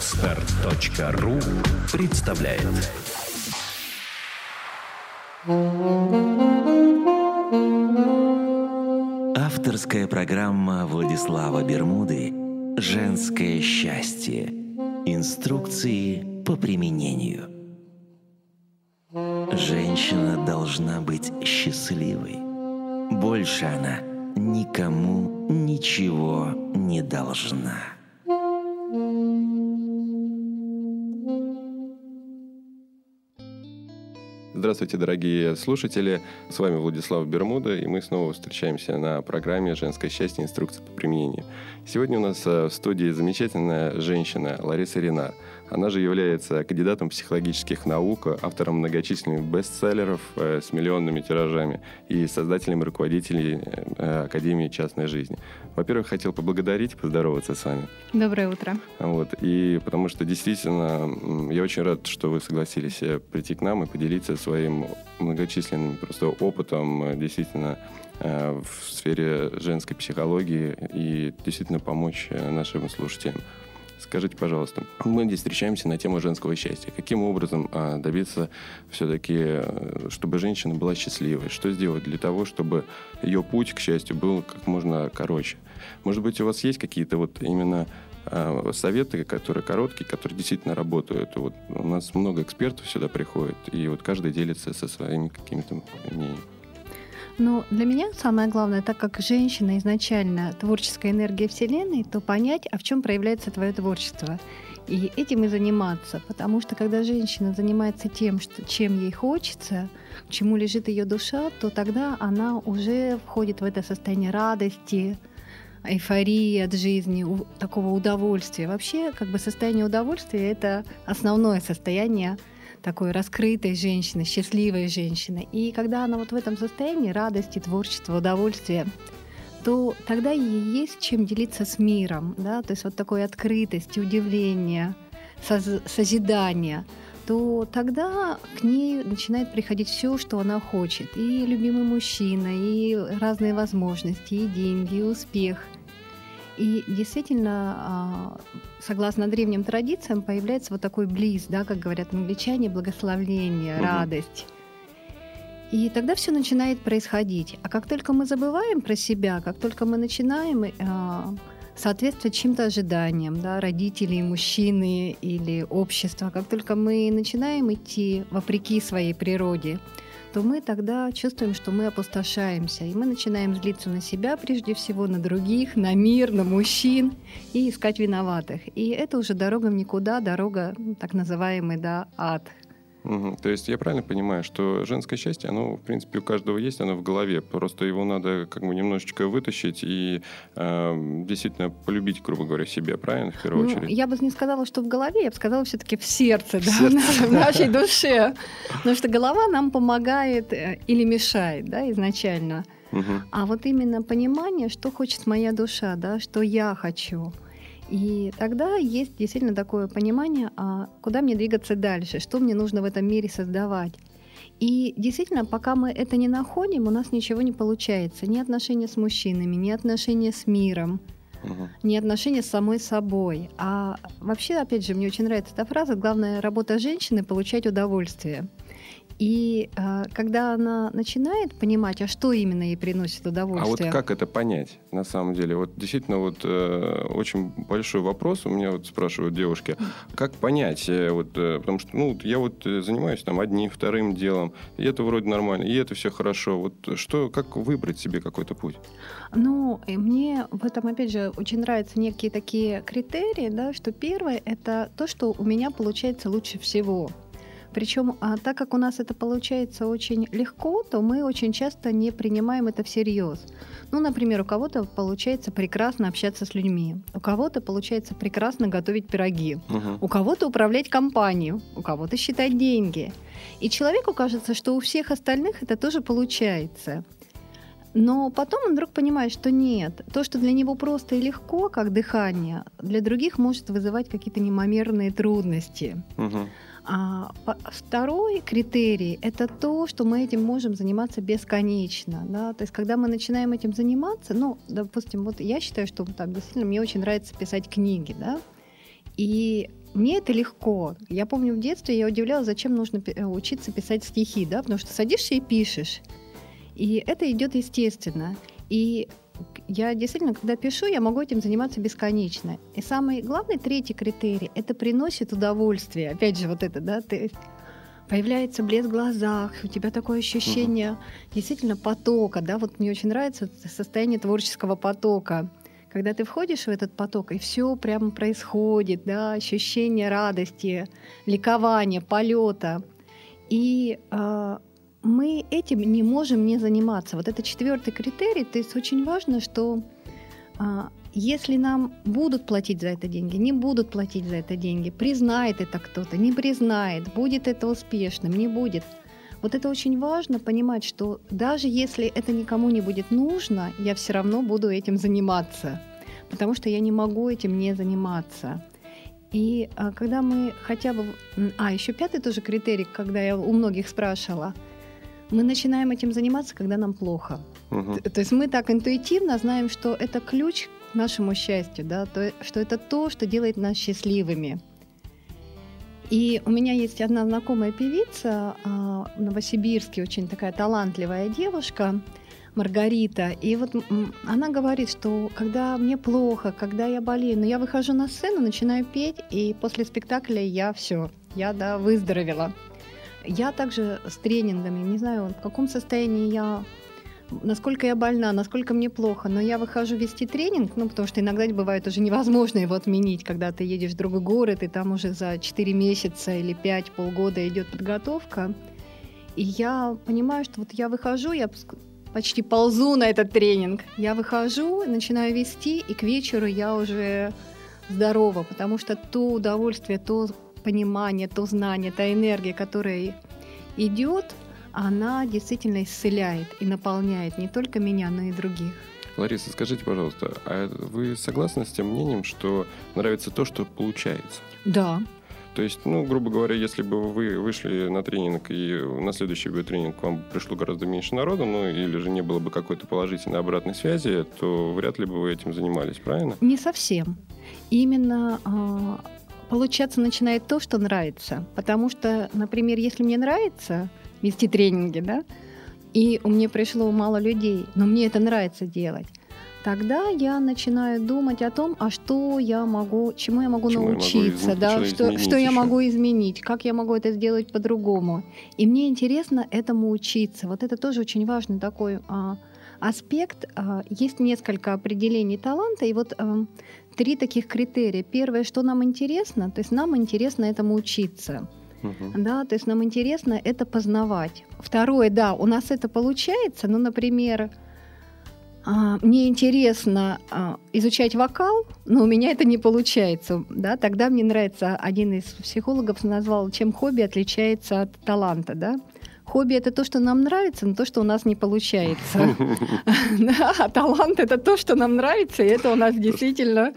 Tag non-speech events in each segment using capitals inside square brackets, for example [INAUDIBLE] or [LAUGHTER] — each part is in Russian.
Отстар.ру представляет Авторская программа Владислава Бермуды «Женское счастье. Инструкции по применению». Женщина должна быть счастливой. Больше она никому ничего не должна. Здравствуйте, дорогие слушатели. С вами Владислав Бермуда, и мы снова встречаемся на программе «Женское счастье. Инструкция по применению». Сегодня у нас э, в студии замечательная женщина Лариса Рина. Она же является кандидатом психологических наук, автором многочисленных бестселлеров э, с миллионными тиражами и создателем и руководителем э, Академии частной жизни. Во-первых, хотел поблагодарить, поздороваться с вами. Доброе утро. Вот, и потому что действительно я очень рад, что вы согласились прийти к нам и поделиться своим многочисленным просто опытом действительно в сфере женской психологии и действительно помочь нашим слушателям. Скажите, пожалуйста, мы здесь встречаемся на тему женского счастья. Каким образом а, добиться все-таки, э, чтобы женщина была счастливой? Что сделать для того, чтобы ее путь к счастью был как можно короче? Может быть, у вас есть какие-то вот именно а, советы, которые короткие, которые действительно работают. Вот у нас много экспертов сюда приходит, и вот каждый делится со своими какими-то мнениями. Ну, для меня самое главное, так как женщина изначально творческая энергия Вселенной, то понять, а в чем проявляется твое творчество. И этим и заниматься. Потому что когда женщина занимается тем, что, чем ей хочется, к чему лежит ее душа, то тогда она уже входит в это состояние радости, эйфории от жизни, такого удовольствия. Вообще, как бы состояние удовольствия — это основное состояние такой раскрытой женщины, счастливой женщины. И когда она вот в этом состоянии радости, творчества, удовольствия, то тогда ей есть чем делиться с миром, да, то есть вот такой открытости, удивления, соз- созидания, то тогда к ней начинает приходить все, что она хочет. И любимый мужчина, и разные возможности, и деньги, и успех – и действительно, а, согласно древним традициям, появляется вот такой близ, да, как говорят англичане, благословление, угу. радость. И тогда все начинает происходить. А как только мы забываем про себя, как только мы начинаем э, соответствовать чьим-то ожиданиям, да, родителей, мужчины или общества, как только мы начинаем идти вопреки своей природе, то мы тогда чувствуем, что мы опустошаемся, и мы начинаем злиться на себя прежде всего, на других, на мир, на мужчин, и искать виноватых. И это уже дорога в никуда, дорога так называемый да, ад – Угу. То есть я правильно понимаю, что женское счастье, оно, в принципе, у каждого есть, оно в голове. Просто его надо как бы немножечко вытащить и э, действительно полюбить, грубо говоря, себя, правильно, в первую ну, очередь? Я бы не сказала, что в голове, я бы сказала все-таки в сердце, в, да, сердце. в нашей душе. [LAUGHS] Потому что голова нам помогает э, или мешает, да, изначально. Угу. А вот именно понимание, что хочет моя душа, да, что я хочу – и тогда есть действительно такое понимание, а куда мне двигаться дальше, что мне нужно в этом мире создавать. И действительно, пока мы это не находим, у нас ничего не получается. Ни отношения с мужчинами, ни отношения с миром, угу. ни отношения с самой собой. А вообще, опять же, мне очень нравится эта фраза, главная работа женщины — получать удовольствие. И э, когда она начинает понимать, а что именно ей приносит удовольствие. А вот как это понять на самом деле? Вот действительно вот э, очень большой вопрос у меня вот спрашивают девушки, как понять э, вот, э, потому что ну я вот э, занимаюсь там одним, вторым делом, и это вроде нормально, и это все хорошо. Вот что, как выбрать себе какой-то путь? Ну, мне в этом опять же очень нравятся некие такие критерии, да, что первое это то, что у меня получается лучше всего. Причем, а, так как у нас это получается очень легко, то мы очень часто не принимаем это всерьез. Ну, например, у кого-то получается прекрасно общаться с людьми, у кого-то получается прекрасно готовить пироги, угу. у кого-то управлять компанией, у кого-то считать деньги. И человеку кажется, что у всех остальных это тоже получается. Но потом он вдруг понимает, что нет. То, что для него просто и легко, как дыхание, для других может вызывать какие-то немомерные трудности. Угу. А второй критерий – это то, что мы этим можем заниматься бесконечно. Да? То есть, когда мы начинаем этим заниматься, ну, допустим, вот я считаю, что там, действительно мне очень нравится писать книги, да, и мне это легко. Я помню в детстве я удивлялась, зачем нужно э, учиться писать стихи, да, потому что садишься и пишешь. И это идет естественно. И я действительно, когда пишу, я могу этим заниматься бесконечно. И самый главный третий критерий – это приносит удовольствие. Опять же, вот это, да, ты появляется блеск в глазах, у тебя такое ощущение uh-huh. действительно потока, да, вот мне очень нравится состояние творческого потока, когда ты входишь в этот поток, и все прямо происходит, да, ощущение радости, ликования, полета. И э, мы этим не можем не заниматься. Вот это четвертый критерий. То есть очень важно, что а, если нам будут платить за это деньги, не будут платить за это деньги, признает это кто-то, не признает, будет это успешным, не будет. Вот это очень важно понимать, что даже если это никому не будет нужно, я все равно буду этим заниматься, потому что я не могу этим не заниматься. И а, когда мы хотя бы... А, еще пятый тоже критерий, когда я у многих спрашивала – мы начинаем этим заниматься, когда нам плохо. Угу. То есть мы так интуитивно знаем, что это ключ к нашему счастью, да, то, что это то, что делает нас счастливыми. И у меня есть одна знакомая певица а, в Новосибирске, очень такая талантливая девушка, Маргарита. И вот она говорит, что когда мне плохо, когда я болею, но я выхожу на сцену, начинаю петь, и после спектакля я все, я да, выздоровела. Я также с тренингами, не знаю, в каком состоянии я насколько я больна, насколько мне плохо, но я выхожу вести тренинг, ну, потому что иногда бывает уже невозможно его отменить, когда ты едешь в другой город, и там уже за 4 месяца или 5, полгода идет подготовка. И я понимаю, что вот я выхожу, я почти ползу на этот тренинг. Я выхожу, начинаю вести, и к вечеру я уже здорова, потому что то удовольствие, то понимание, то знание, та энергия, которая идет, она действительно исцеляет и наполняет не только меня, но и других. Лариса, скажите, пожалуйста, а вы согласны с тем мнением, что нравится то, что получается? Да. То есть, ну, грубо говоря, если бы вы вышли на тренинг, и на следующий бы тренинг к вам пришло гораздо меньше народу, ну, или же не было бы какой-то положительной обратной связи, то вряд ли бы вы этим занимались, правильно? Не совсем. Именно а, получаться начинает то, что нравится. Потому что, например, если мне нравится вести тренинги, да, и у меня пришло мало людей, но мне это нравится делать, тогда я начинаю думать о том, а что я могу, чему я могу чему научиться, я могу, да, что, что я могу изменить, как я могу это сделать по-другому. И мне интересно этому учиться. Вот это тоже очень важный такой а, аспект. А, есть несколько определений таланта, и вот а, три таких критерия. Первое, что нам интересно, то есть нам интересно этому учиться. Uh-huh. Да, то есть нам интересно это познавать. Второе, да, у нас это получается, ну, например, а, мне интересно а, изучать вокал, но у меня это не получается. Да? Тогда мне нравится, один из психологов назвал, чем хобби отличается от таланта. Да? Хобби это то, что нам нравится, но то, что у нас не получается. [LAUGHS] А талант это то, что нам нравится, и это у нас действительно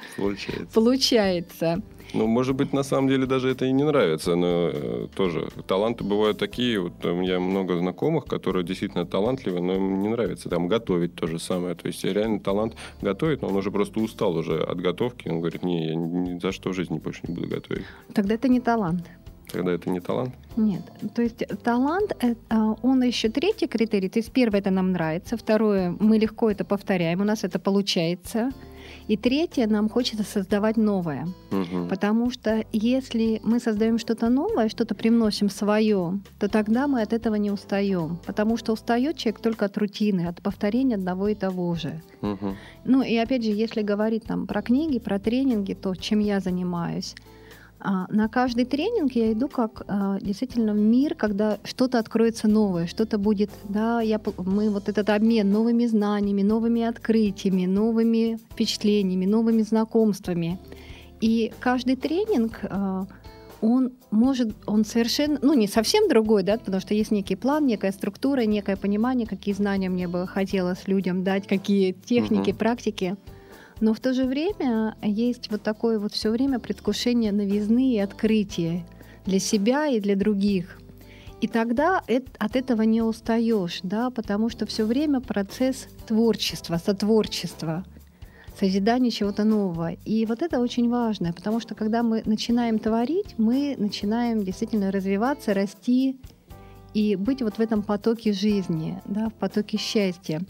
получается. Ну, может быть, на самом деле даже это и не нравится, но э, тоже таланты бывают такие. Вот у меня много знакомых, которые действительно талантливы, но им не нравится там готовить то же самое. То есть реально талант готовит, но он уже просто устал уже от готовки. Он говорит, не, я ни за что в жизни больше не буду готовить. Тогда это не талант. Тогда это не талант? Нет. То есть талант, а, он еще третий критерий. То есть первое, это нам нравится. Второе, мы легко это повторяем, у нас это получается. И третье, нам хочется создавать новое. Угу. Потому что если мы создаем что-то новое, что-то привносим свое, то тогда мы от этого не устаем. Потому что устает человек только от рутины, от повторения одного и того же. Угу. Ну и опять же, если говорить там про книги, про тренинги, то чем я занимаюсь, на каждый тренинг я иду как а, действительно в мир, когда что-то откроется новое, что-то будет, да, я, мы вот этот обмен новыми знаниями, новыми открытиями, новыми впечатлениями, новыми знакомствами. И каждый тренинг, а, он может, он совершенно, ну не совсем другой, да, потому что есть некий план, некая структура, некое понимание, какие знания мне бы хотелось людям дать, какие техники, uh-huh. практики. Но в то же время есть вот такое вот все время предвкушение новизны и открытия для себя и для других. И тогда от этого не устаешь, да, потому что все время процесс творчества, сотворчества. созидание чего-то нового. И вот это очень важно, потому что когда мы начинаем творить, мы начинаем действительно развиваться, расти и быть вот в этом потоке жизни, да, в потоке счастья.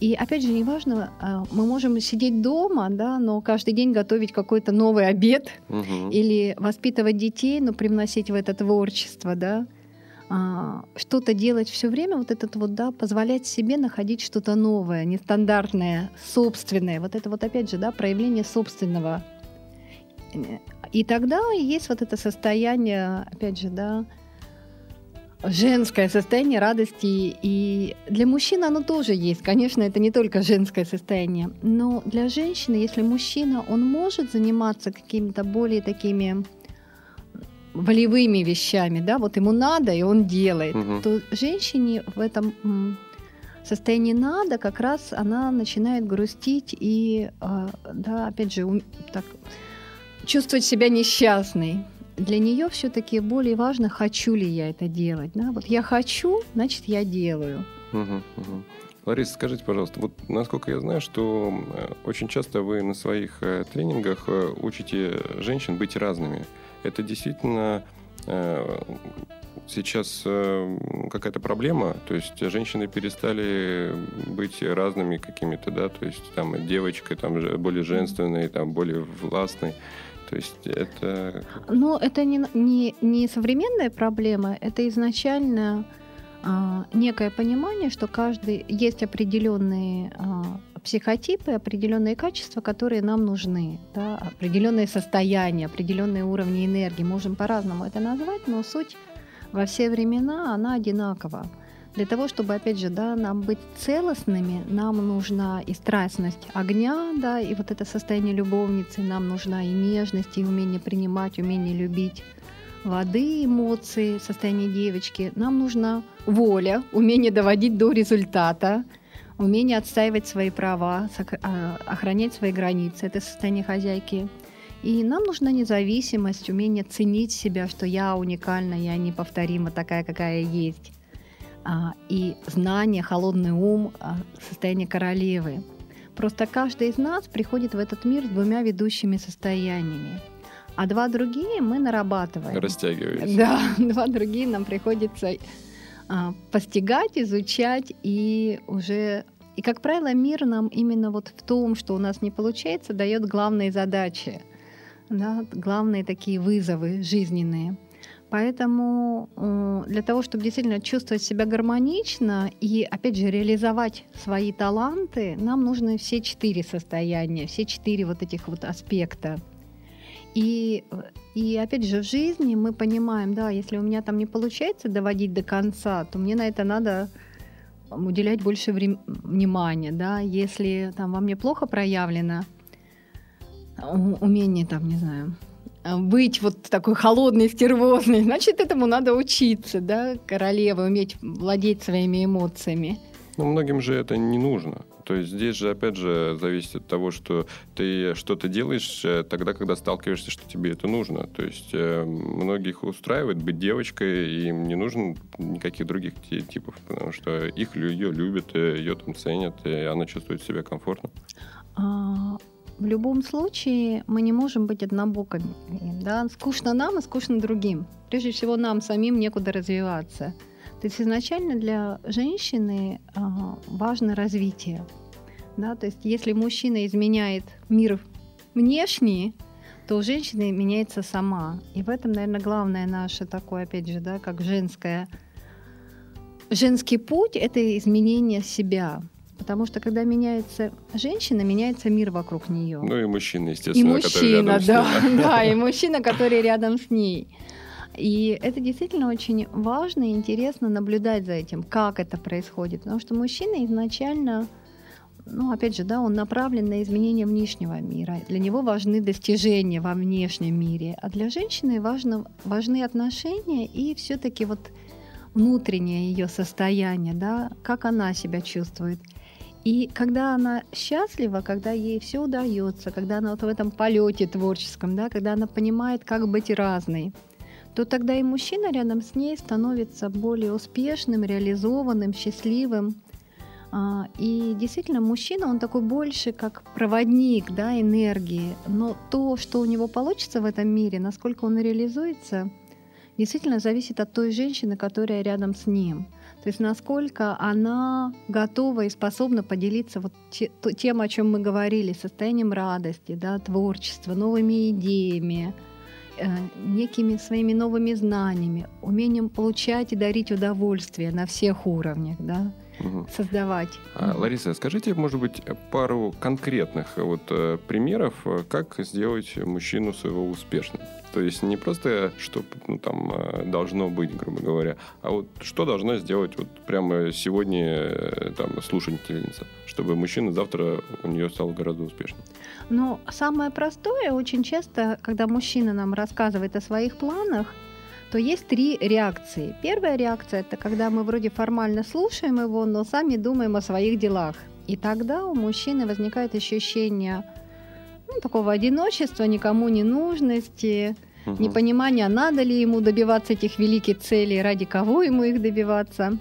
И опять же, неважно, а, мы можем сидеть дома, да, но каждый день готовить какой-то новый обед угу. или воспитывать детей, но привносить в это творчество, да, а, что-то делать все время, вот этот вот, да, позволять себе находить что-то новое, нестандартное, собственное. Вот это вот опять же, да, проявление собственного. И тогда есть вот это состояние, опять же, да, женское состояние радости. И для мужчин оно тоже есть. Конечно, это не только женское состояние. Но для женщины, если мужчина, он может заниматься какими-то более такими волевыми вещами, да, вот ему надо, и он делает, угу. то женщине в этом состоянии надо, как раз она начинает грустить и, а, да, опять же, так, чувствовать себя несчастной. Для нее все-таки более важно, хочу ли я это делать. Да? Вот я хочу, значит, я делаю. Угу, угу. Лариса, скажите, пожалуйста, вот насколько я знаю, что э, очень часто вы на своих э, тренингах э, учите женщин быть разными. Это действительно сейчас какая-то проблема, то есть женщины перестали быть разными какими-то, да, то есть там девочкой, там более женственной, там более властной. То есть это... Ну, это не, не, не современная проблема, это изначально а, некое понимание, что каждый есть определенные а, психотипы, определенные качества, которые нам нужны, да, определенные состояния, определенные уровни энергии. Можем по-разному это назвать, но суть во все времена она одинакова. Для того, чтобы, опять же, да, нам быть целостными, нам нужна и страстность огня, да, и вот это состояние любовницы, нам нужна и нежность, и умение принимать, умение любить воды, эмоции, состояние девочки. Нам нужна воля, умение доводить до результата, умение отстаивать свои права, а, охранять свои границы. Это состояние хозяйки. И нам нужна независимость, умение ценить себя, что я уникальна, я неповторима такая, какая есть. А, и знание, холодный ум, а, состояние королевы. Просто каждый из нас приходит в этот мир с двумя ведущими состояниями. А два другие мы нарабатываем. Растягиваете. Да, [LAUGHS] два другие нам приходится а, постигать, изучать и уже... И, как правило, мир нам именно вот в том, что у нас не получается, дает главные задачи, да, главные такие вызовы жизненные. Поэтому для того, чтобы действительно чувствовать себя гармонично и, опять же, реализовать свои таланты, нам нужны все четыре состояния, все четыре вот этих вот аспекта. И, и опять же, в жизни мы понимаем, да, если у меня там не получается доводить до конца, то мне на это надо уделять больше внимания, да, если там во мне плохо проявлено умение, там, не знаю, быть вот такой холодной, стервозной, [LAUGHS] значит, этому надо учиться, да, королева, уметь владеть своими эмоциями. Но многим же это не нужно. То есть здесь же, опять же, зависит от того, что ты что-то делаешь э, тогда, когда сталкиваешься, что тебе это нужно. То есть э, многих устраивает быть девочкой, и им не нужно никаких других типов, потому что их ее любят, э, ее там ценят, и она чувствует себя комфортно. В любом случае мы не можем быть однобокими. Да? Скучно нам и скучно другим. Прежде всего нам самим некуда развиваться. То есть изначально для женщины а, важно развитие. Да? То есть если мужчина изменяет мир внешний, то у женщины меняется сама. И в этом, наверное, главное наше такое, опять же, да, как женское женский путь – это изменение себя. Потому что когда меняется женщина, меняется мир вокруг нее. Ну и мужчина, естественно, и мужчина, да, [LAUGHS] да, и мужчина, который рядом с ней. И это действительно очень важно и интересно наблюдать за этим, как это происходит. Потому что мужчина изначально, ну, опять же, да, он направлен на изменение внешнего мира. Для него важны достижения во внешнем мире. А для женщины важно, важны отношения и все-таки вот внутреннее ее состояние, да, как она себя чувствует. И когда она счастлива, когда ей все удается, когда она вот в этом полете творческом, да, когда она понимает, как быть разной, то тогда и мужчина рядом с ней становится более успешным, реализованным, счастливым. А, и действительно, мужчина, он такой больше как проводник да, энергии. Но то, что у него получится в этом мире, насколько он реализуется, действительно зависит от той женщины, которая рядом с ним. То есть насколько она готова и способна поделиться вот тем, о чем мы говорили, состоянием радости, да, творчества, новыми идеями, э, некими своими новыми знаниями, умением получать и дарить удовольствие на всех уровнях. Да угу. создавать. А, Лариса, скажите, может быть, пару конкретных вот э, примеров, э, как сделать мужчину своего успешным? То есть не просто, что ну, там э, должно быть, грубо говоря, а вот что должно сделать вот прямо сегодня там слушательница, чтобы мужчина завтра у нее стал гораздо успешнее? Ну, самое простое, очень часто, когда мужчина нам рассказывает о своих планах, то есть три реакции. Первая реакция – это когда мы вроде формально слушаем его, но сами думаем о своих делах. И тогда у мужчины возникает ощущение ну, такого одиночества, никому не нужности, угу. непонимания, надо ли ему добиваться этих великих целей, ради кого ему их добиваться.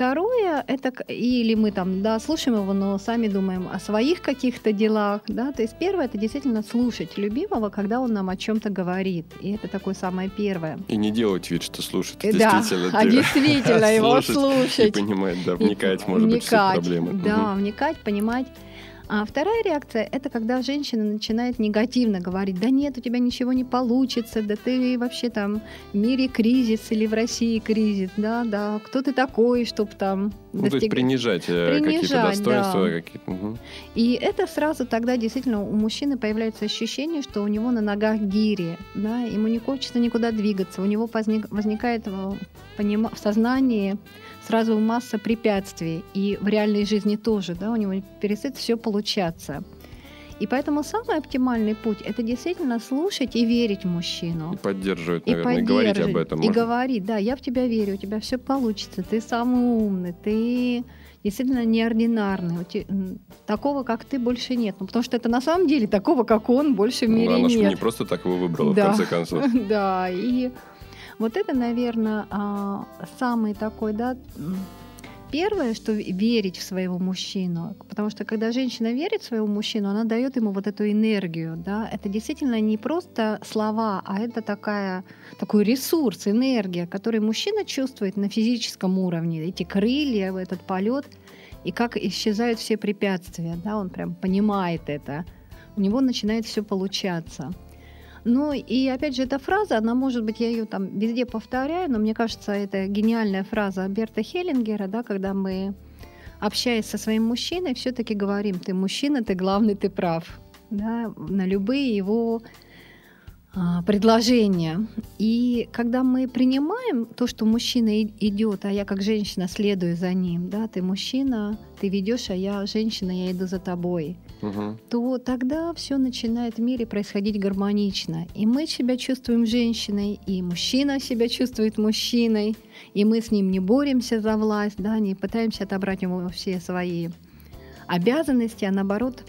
Второе, это или мы там, да, слушаем его, но сами думаем о своих каких-то делах, да, то есть первое, это действительно слушать любимого, когда он нам о чем-то говорит, и это такое самое первое. И не делать вид, что слушать, да, действительно. [LAUGHS] а действительно [LAUGHS] его слушать. И понимать, да, вникать, может быть, в проблемы. Да, вникать, понимать. А вторая реакция – это когда женщина начинает негативно говорить, да нет, у тебя ничего не получится, да ты вообще там в мире кризис или в России кризис, да, да, кто ты такой, чтобы там ну, достиг... то есть принижать, принижать какие-то достоинства. Да. Какие-то. Угу. И это сразу тогда действительно у мужчины появляется ощущение, что у него на ногах гири, да, ему не хочется никуда двигаться, у него возник, возникает в, в сознании сразу масса препятствий, и в реальной жизни тоже, да, у него перестает все получаться. И поэтому самый оптимальный путь – это действительно слушать и верить мужчину. И поддерживать, наверное, и, и говорить об этом. И можно. говорить, да, я в тебя верю, у тебя все получится, ты самый умный, ты действительно неординарный. Такого, как ты, больше нет. Ну, потому что это на самом деле такого, как он, больше в ну мире ну, она нет. Она не просто так его выбрала, да. в конце концов. [LAUGHS] Да, и вот это, наверное, а, самый такой, да, Первое, что верить в своего мужчину, потому что когда женщина верит в своего мужчину, она дает ему вот эту энергию, да, это действительно не просто слова, а это такая, такой ресурс, энергия, который мужчина чувствует на физическом уровне, эти крылья, этот полет, и как исчезают все препятствия, да, он прям понимает это, у него начинает все получаться. Ну и опять же, эта фраза, она может быть, я ее там везде повторяю, но мне кажется, это гениальная фраза Берта Хеллингера, да, когда мы, общаясь со своим мужчиной, все-таки говорим, ты мужчина, ты главный, ты прав, да, на любые его а, предложения. И когда мы принимаем то, что мужчина идет, а я как женщина следую за ним, да, ты мужчина, ты ведешь, а я женщина, я иду за тобой, то тогда все начинает в мире происходить гармонично. И мы себя чувствуем женщиной, и мужчина себя чувствует мужчиной, и мы с ним не боремся за власть, да, не пытаемся отобрать ему все свои обязанности, а наоборот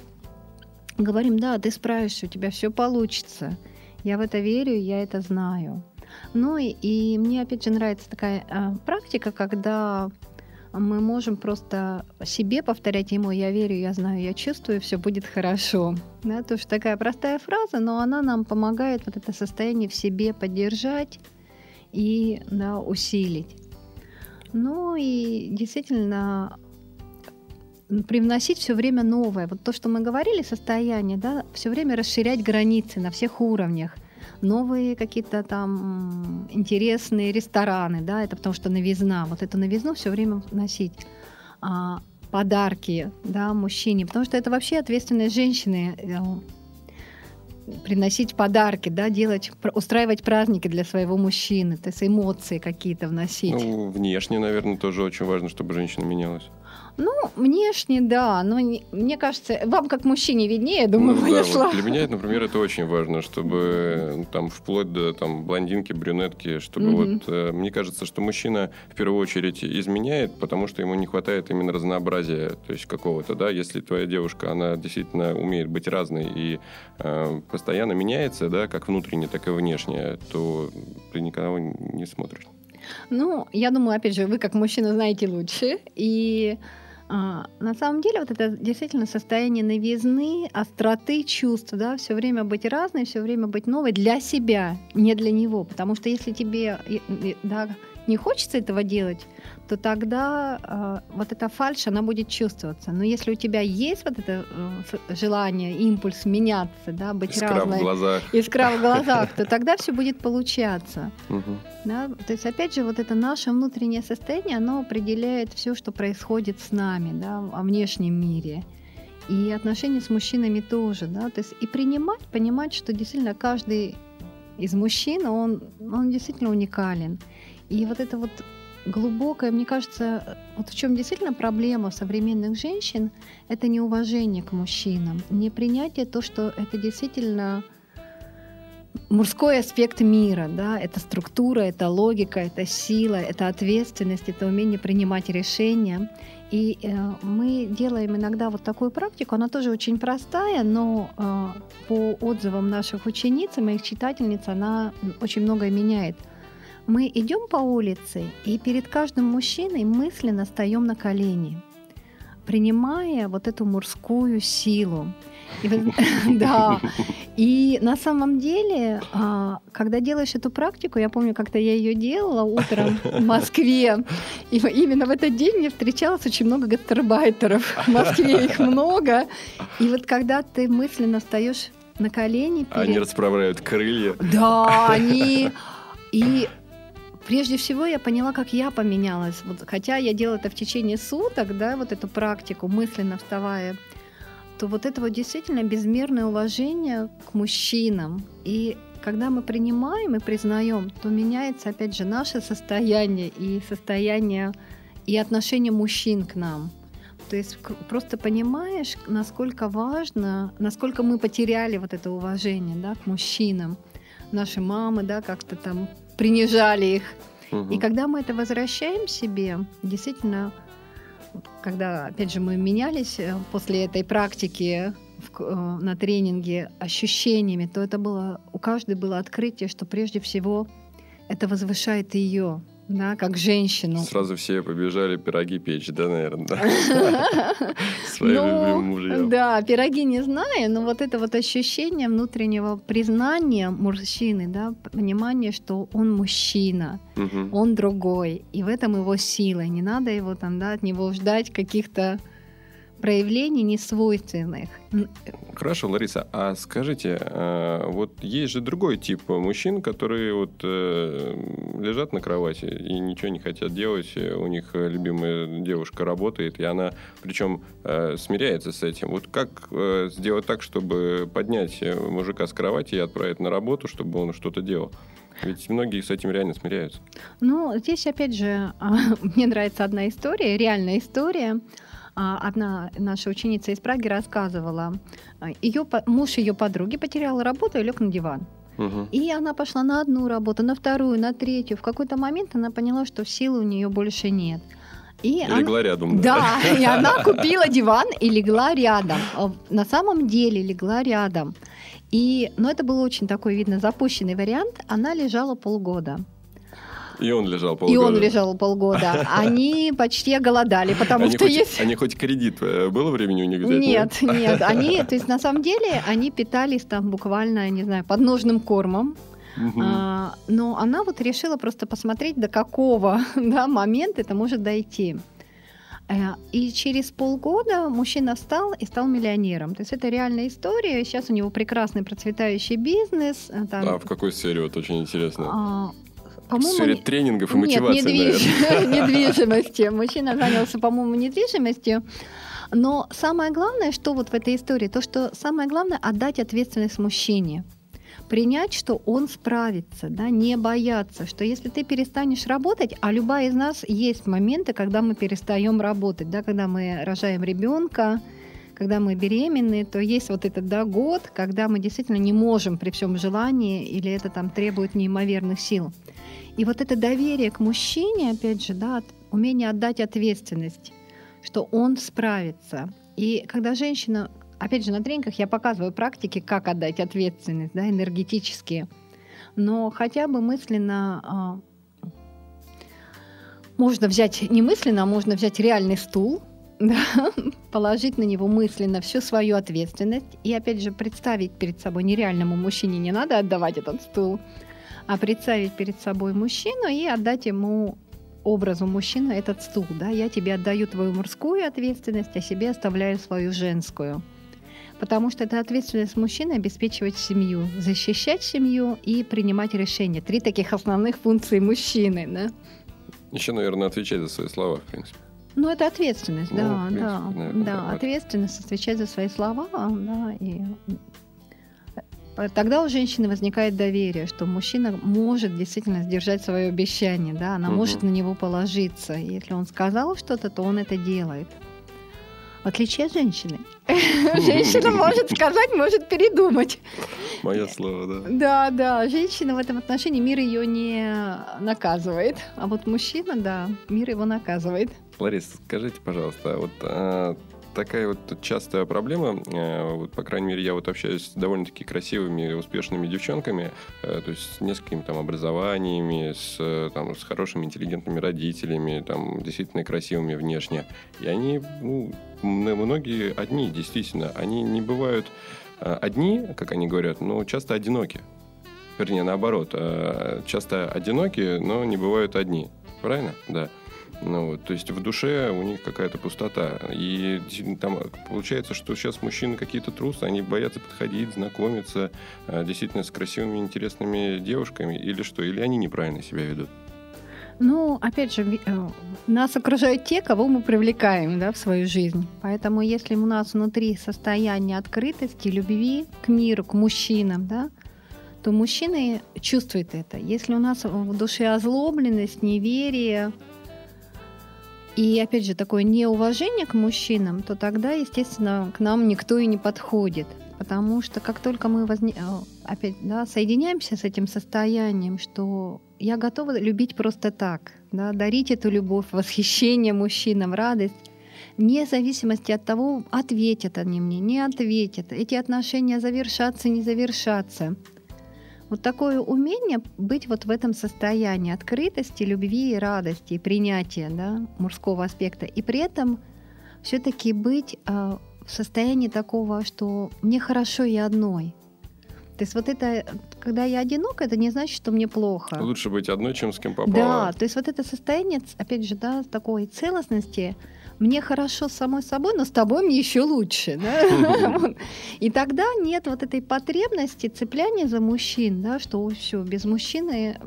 говорим, да, ты справишься, у тебя все получится. Я в это верю, я это знаю. Ну и, и мне опять же нравится такая э, практика, когда мы можем просто себе повторять ему «я верю, я знаю, я чувствую, все будет хорошо». Да, то есть такая простая фраза, но она нам помогает вот это состояние в себе поддержать и да, усилить. Ну и действительно привносить все время новое. Вот то, что мы говорили, состояние, да, все время расширять границы на всех уровнях. Новые какие-то там интересные рестораны, да, это потому что новизна. Вот эту новизну все время носить. А, подарки, да, мужчине, потому что это вообще ответственность женщины э, приносить подарки, да, делать, устраивать праздники для своего мужчины, то есть эмоции какие-то вносить. Ну, внешне, наверное, тоже очень важно, чтобы женщина менялась. Ну, внешне, да, но не, мне кажется, вам как мужчине виднее, думаю, ну, да, вот для меня, например, это очень важно, чтобы ну, там вплоть до там блондинки, брюнетки, чтобы mm-hmm. вот э, мне кажется, что мужчина в первую очередь изменяет, потому что ему не хватает именно разнообразия, то есть какого-то, да, если твоя девушка, она действительно умеет быть разной и э, постоянно меняется, да, как внутренне, так и внешне, то ты никого не смотришь. Ну, я думаю, опять же, вы как мужчина знаете лучше. И на самом деле вот это действительно состояние новизны, остроты чувств, да, все время быть разной, все время быть новой для себя, не для него. Потому что если тебе да, не хочется этого делать, то тогда э, вот эта фальшь, она будет чувствоваться. Но если у тебя есть вот это э, желание, импульс меняться, да, быть искра разной, в глазах. искра в глазах, то [LAUGHS] тогда все будет получаться. Да? То есть, опять же, вот это наше внутреннее состояние, оно определяет все, что происходит с нами, да, во внешнем мире. И отношения с мужчинами тоже, да, то есть и принимать, понимать, что действительно каждый из мужчин, он, он действительно уникален. И вот это вот глубокое, мне кажется, вот в чем действительно проблема современных женщин, это неуважение к мужчинам, не принятие то, что это действительно мужской аспект мира, да, это структура, это логика, это сила, это ответственность, это умение принимать решения. И э, мы делаем иногда вот такую практику, она тоже очень простая, но э, по отзывам наших учениц и моих читательниц она очень многое меняет – мы идем по улице, и перед каждым мужчиной мысленно встаем на колени, принимая вот эту мужскую силу. И, [LAUGHS] да. И на самом деле, а, когда делаешь эту практику, я помню, как-то я ее делала утром в Москве, и именно в этот день мне встречалось очень много гастарбайтеров. В Москве их много. И вот когда ты мысленно встаешь на колени... Перед... Они расправляют крылья. Да, они... И Прежде всего я поняла, как я поменялась. Вот, хотя я делала это в течение суток, да, вот эту практику, мысленно вставая, то вот это вот действительно безмерное уважение к мужчинам. И когда мы принимаем и признаем, то меняется, опять же, наше состояние и состояние и отношение мужчин к нам. То есть просто понимаешь, насколько важно, насколько мы потеряли вот это уважение да, к мужчинам. Наши мамы, да, как-то там принижали их. Угу. И когда мы это возвращаем себе, действительно, когда, опять же, мы менялись э, после этой практики в, э, на тренинге ощущениями, то это было, у каждой было открытие, что прежде всего это возвышает ее, да, как женщину. Сразу все побежали пироги печь, да, наверное? [LAUGHS] Своим ну, мужьям. Да, пироги не знаю, но вот это вот ощущение внутреннего признания мужчины, да, понимание, что он мужчина, он другой, и в этом его сила, не надо его там, да, от него ждать каких-то проявлений несвойственных. Хорошо, Лариса, а скажите, э, вот есть же другой тип мужчин, которые вот э, лежат на кровати и ничего не хотят делать, у них любимая девушка работает, и она, причем, э, смиряется с этим. Вот как сделать так, чтобы поднять мужика с кровати и отправить на работу, чтобы он что-то делал? Ведь многие с этим реально смиряются. Ну, здесь, опять же, [LAUGHS] мне нравится одна история, реальная история. А, одна наша ученица из Праги рассказывала, а, ее, муж ее подруги потерял работу и лег на диван. Угу. И она пошла на одну работу, на вторую, на третью. В какой-то момент она поняла, что силы у нее больше нет. И, и она... легла рядом. Да, да и она купила диван и легла рядом. А, на самом деле легла рядом. И, но это был очень такой, видно, запущенный вариант. Она лежала полгода. И он лежал полгода. И он лежал полгода. [LAUGHS] Они почти голодали, потому они что хоть, есть... Они хоть кредит, э, было времени у них взять? Нет, нет, нет. [LAUGHS] Они, то есть на самом деле, они питались там буквально, не знаю, подножным кормом. Угу. А, но она вот решила просто посмотреть, до какого [LAUGHS] да, момента это может дойти. Э, и через полгода мужчина встал и стал миллионером. То есть это реальная история. Сейчас у него прекрасный процветающий бизнес. Э, там... А в какой сфере? Вот очень интересно. А, по-моему, сфере тренингов и мотивации, Нет, недвиж... [LAUGHS] [LAUGHS] недвижимости. Мужчина занялся, по-моему, недвижимостью. Но самое главное, что вот в этой истории, то, что самое главное – отдать ответственность мужчине. Принять, что он справится, да, не бояться, что если ты перестанешь работать, а любая из нас есть моменты, когда мы перестаем работать, да, когда мы рожаем ребенка, когда мы беременны, то есть вот этот да, год, когда мы действительно не можем при всем желании или это там требует неимоверных сил. И вот это доверие к мужчине, опять же, да, умение отдать ответственность, что он справится. И когда женщина, опять же, на тренингах я показываю практики, как отдать ответственность, да, энергетические, но хотя бы мысленно а, можно взять не мысленно, а можно взять реальный стул, [LAUGHS] да, положить на него мысленно всю свою ответственность. И опять же представить перед собой нереальному мужчине не надо отдавать этот стул, а представить перед собой мужчину и отдать ему образу мужчины этот стул, да, я тебе отдаю твою мужскую ответственность, а себе оставляю свою женскую. Потому что это ответственность мужчины обеспечивать семью, защищать семью и принимать решения. Три таких основных функции мужчины, да. Еще, наверное, отвечать за свои слова, в принципе. Ну, это ответственность, Ну, да, принципе, да, наверное, да, ответственность отвечать за свои слова, да, и тогда у женщины возникает доверие, что мужчина может действительно сдержать свое обещание, да, она Мгм. может на него положиться, и если он сказал что-то, то он это делает. В отличие от женщины. [LAUGHS] Женщина может сказать, может передумать. Мое слово, да. Да, да, женщина в этом отношении, мир ее не наказывает, а вот мужчина, да, мир его наказывает. Лариса, скажите, пожалуйста, вот а, такая вот частая проблема, э, вот, по крайней мере, я вот общаюсь с довольно-таки красивыми успешными девчонками, э, то есть с несколькими там образованиями, с, э, там, с хорошими интеллигентными родителями, там, действительно красивыми внешне. И они, ну, многие одни, действительно, они не бывают одни, как они говорят, но часто одиноки. Вернее, наоборот, часто одиноки, но не бывают одни. Правильно? Да. Ну, вот, то есть в душе у них какая-то пустота. И там получается, что сейчас мужчины какие-то трусы, они боятся подходить, знакомиться э, действительно с красивыми, интересными девушками, или что? Или они неправильно себя ведут? Ну, опять же, э, нас окружают те, кого мы привлекаем да, в свою жизнь. Поэтому если у нас внутри состояние открытости, любви к миру, к мужчинам, да, то мужчины чувствуют это. Если у нас в душе озлобленность, неверие и, опять же, такое неуважение к мужчинам, то тогда, естественно, к нам никто и не подходит. Потому что как только мы возне... э, опять да, соединяемся с этим состоянием, что я готова любить просто так, да, дарить эту любовь, восхищение мужчинам, радость, вне зависимости от того, ответят они мне, не ответят, эти отношения завершатся, не завершатся. Вот такое умение быть вот в этом состоянии открытости, любви и радости, и принятия да, мужского аспекта. И при этом все-таки быть а, в состоянии такого, что мне хорошо и одной. То есть вот это, когда я одинока, это не значит, что мне плохо. Лучше быть одной, чем с кем попало. Да, то есть вот это состояние, опять же, да, такой целостности, мне хорошо с самой собой, но с тобой мне еще лучше. да. И тогда нет вот этой потребности цепляния за мужчин, да, что все, без мужчины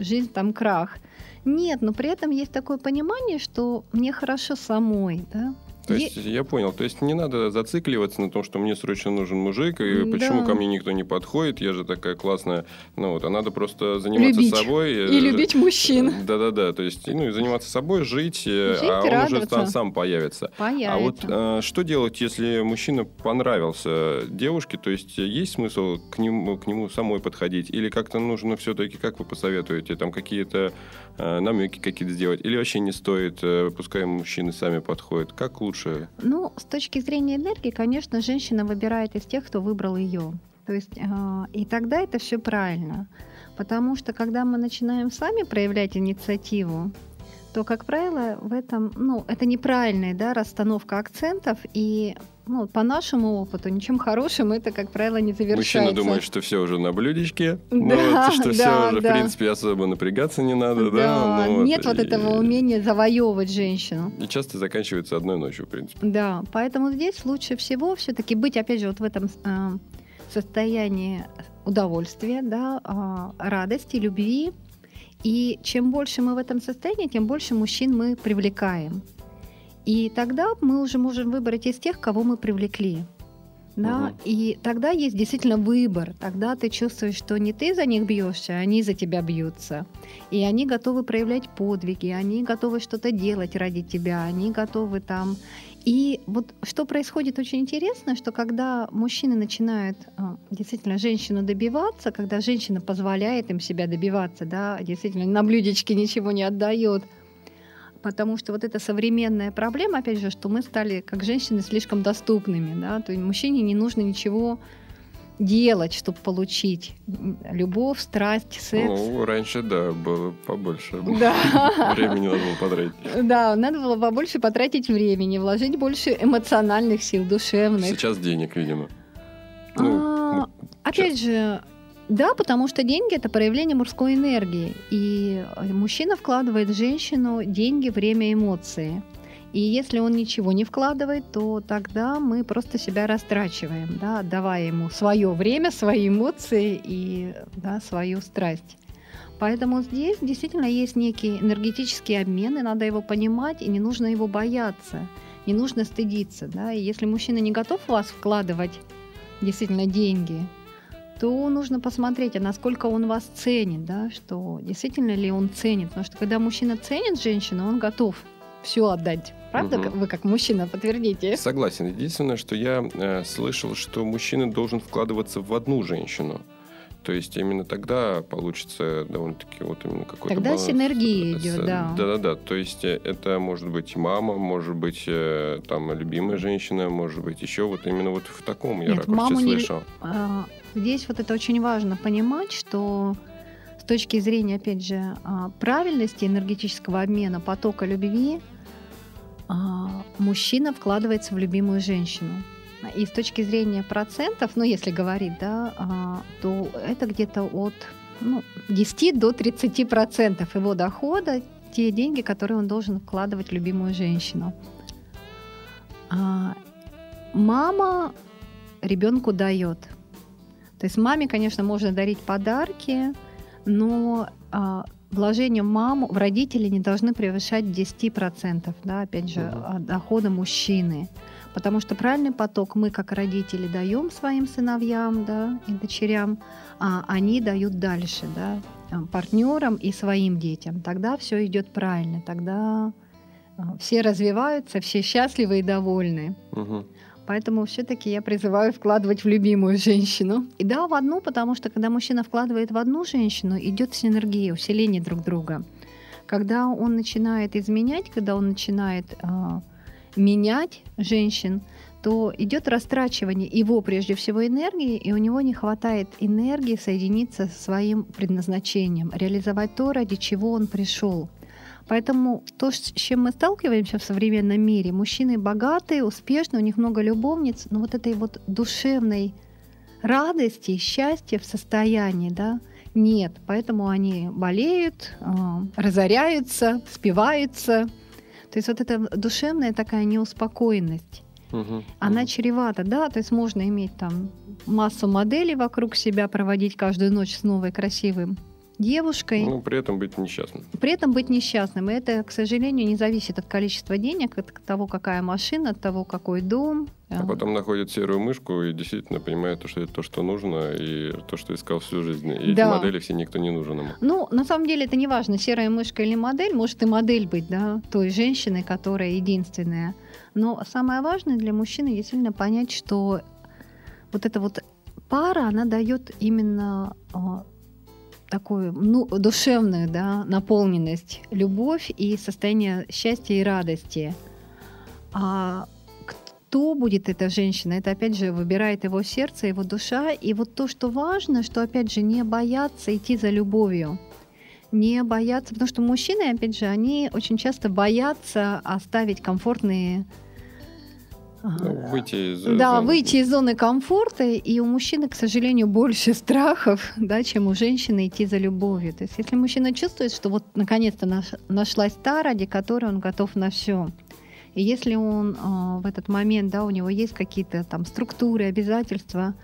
жизнь там крах. Нет, но при этом есть такое понимание, что мне хорошо самой, да. То Е- есть я понял, то есть не надо зацикливаться на том, что мне срочно нужен мужик, и Да. почему ко мне никто не подходит, я же такая классная. Ну вот, а надо просто заниматься Любить. собой. э, И любить мужчин. Да-да-да, то есть, ну и заниматься собой, жить, э, Жить, а он уже радоваться. сам, сам появится. Появится. А вот э, что делать, если мужчина понравился девушке? То есть э, есть смысл к нему, к нему самой подходить? Или как-то нужно все-таки, как вы посоветуете, там какие-то э, намеки какие-то сделать? Или вообще не стоит, э, пускай мужчины сами подходят? Как лучше? Ну, с точки зрения энергии, конечно, женщина выбирает из тех, кто выбрал ее. То есть, а, и тогда это все правильно. Потому что когда мы начинаем сами проявлять инициативу, то, как правило, в этом, ну, это неправильная, да, расстановка акцентов, и, ну, по нашему опыту, ничем хорошим это, как правило, не завершается. Мужчина думает, что все уже на блюдечке, [LAUGHS] Да, ну, вот, что все да, уже, да. в принципе, особо напрягаться не надо, да? Да, ну, нет вот и- этого умения завоевывать женщину. И часто заканчивается одной ночью, в принципе. Да, поэтому здесь лучше всего все-таки быть, опять же, вот в этом а, состоянии удовольствия, да, а, радости, любви. И чем больше мы в этом состоянии, тем больше мужчин мы привлекаем. И тогда мы уже можем выбрать из тех, кого мы привлекли. Да? Мгм. И тогда есть действительно выбор. Тогда ты чувствуешь, что не ты за них бьешься, а они за тебя бьются. И они готовы проявлять подвиги, они готовы что-то делать ради тебя, они готовы там. И вот что происходит очень интересно, что когда мужчины начинают а, действительно женщину добиваться, когда женщина позволяет им себя добиваться, да, действительно на блюдечке ничего не отдает, потому что вот эта современная проблема, опять же, что мы стали как женщины слишком доступными, да, то есть мужчине не нужно ничего делать, чтобы получить любовь, страсть, секс. Ну, раньше, да, было побольше. [LAUGHS] Да. Времени надо было потратить. Да, надо было побольше потратить времени, вложить больше эмоциональных сил, душевных. Сейчас денег, видимо. А, Ну, Опять же, да, потому что деньги это проявление мужской энергии. И мужчина вкладывает в женщину деньги, время, эмоции. И если он ничего не вкладывает, то тогда мы просто себя растрачиваем, да, отдавая ему свое время, свои эмоции и да, свою страсть. Поэтому здесь действительно есть некий энергетический обмен, и надо его понимать, и не нужно его бояться, не нужно стыдиться. Да? И если мужчина не готов в вас вкладывать действительно деньги, то нужно посмотреть, а насколько он вас ценит, да, что действительно ли он ценит. Потому что когда мужчина ценит женщину, он готов все отдать. Правда, Мгм. вы как мужчина подтвердите? Согласен. Единственное, что я э, слышал, что мужчина должен вкладываться в одну женщину. То есть именно тогда получится довольно-таки вот именно какой-то Тогда баланс. синергия С- идет, да. Да-да-да. То есть э, это может быть мама, может быть э, там любимая женщина, может быть еще вот именно вот в таком я Нет, ракурсе маму не- слышал. А, Здесь вот это очень важно понимать, что с точки зрения, опять же, а, правильности энергетического обмена, потока любви, а, мужчина вкладывается в любимую женщину. И с точки зрения процентов, ну, если говорить, да, а, то это где-то от ну, 10 до 30 процентов его дохода те деньги, которые он должен вкладывать в любимую женщину. Мама ребенку дает. То есть маме, конечно, можно дарить подарки, но а, вложения маму, в родителей не должны превышать 10%, да, опять же, от дохода мужчины. Потому что правильный поток мы, как родители, даем своим сыновьям да, и дочерям, а они дают дальше да, партнерам и своим детям. Тогда все идет правильно, тогда а, все развиваются, все счастливы и довольны. Мгм. Поэтому все-таки я призываю вкладывать в любимую женщину. И да, в одну, потому что когда мужчина вкладывает в одну женщину, идет синергия, усиление друг друга. Когда он начинает изменять, когда он начинает а, менять женщин, то идет растрачивание его прежде всего энергии, и у него не хватает энергии соединиться со своим предназначением, реализовать то, ради чего он пришел. Поэтому то, с чем мы сталкиваемся в современном мире, мужчины богатые, успешные, у них много любовниц, но вот этой вот душевной радости, счастья в состоянии, да, нет. Поэтому они болеют, э, разоряются, спиваются. То есть вот эта душевная такая неуспокоенность, Мгм. она Мгм. чревата, да, то есть можно иметь там массу моделей вокруг себя, проводить каждую ночь с новой красивым девушкой, Ну, при этом быть несчастным. при этом быть несчастным. И это, к сожалению, не зависит от количества денег, от того, какая машина, от того, какой дом. А потом находит серую мышку и действительно понимает, что это то, что нужно, и то, что искал всю жизнь. И Да. эти модели все никто не нужен ему. Ну, на самом деле это не важно, серая мышка или модель, может и модель быть, да, той женщины, которая единственная. Но самое важное для мужчины действительно понять, что вот эта вот пара, она дает именно а, такую ну, душевную да, наполненность, любовь и состояние счастья и радости. А кто будет эта женщина, это опять же выбирает его сердце, его душа. И вот то, что важно, что опять же не бояться идти за любовью. Не бояться, потому что мужчины, опять же, они очень часто боятся оставить комфортные Ну, выйти из да, зоны. выйти из зоны комфорта, и у мужчины, к сожалению, больше [LAUGHS] страхов, да, чем у женщины идти за любовью. То есть, если мужчина чувствует, что вот наконец-то наш- нашлась та, ради которой он готов на все, и если он а, в этот момент, да, у него есть какие-то там структуры, обязательства,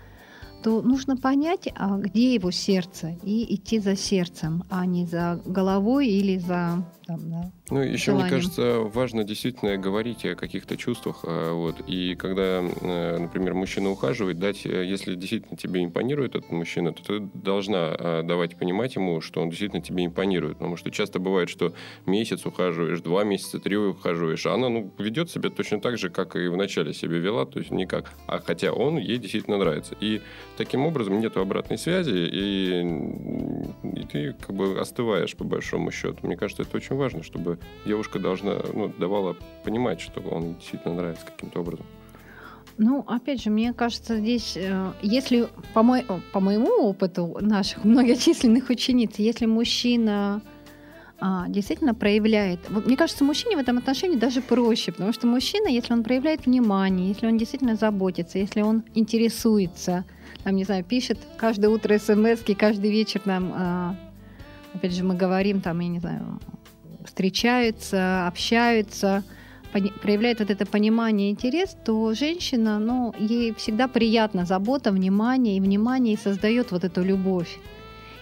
то нужно понять, а где его сердце, и идти за сердцем, а не за головой или за там, да, Ну, еще, мне желанием. кажется, важно действительно говорить о каких-то чувствах. а, Вот. И когда, э, например, мужчина ухаживает, дать, э, если действительно тебе импонирует этот мужчина, то ты должна а, давать понимать ему, что он действительно тебе импонирует. Потому что часто бывает, что месяц ухаживаешь, два месяца, три ухаживаешь, а она ну, ведет себя точно так же, как и в начале себя вела, то есть никак. А хотя он ей действительно нравится. И таким образом нет обратной связи, и, и ты как бы остываешь по большому счету. Мне кажется, это очень важно, чтобы девушка должна, ну, давала понимать, что он ей действительно нравится каким-то образом. Ну, опять же, мне кажется, здесь, э, если по, мой, по моему опыту наших многочисленных учениц, если мужчина а, действительно проявляет. Вот, мне кажется, мужчине в этом отношении даже проще, потому что мужчина, если он проявляет внимание, если он действительно заботится, если он интересуется, там, не знаю, пишет каждое утро смс, каждый вечер нам, а, опять же, мы говорим, там, я не знаю, встречаются, общаются, проявляет вот это понимание и интерес, то женщина, ну, ей всегда приятна забота, внимание, и внимание и создает вот эту любовь.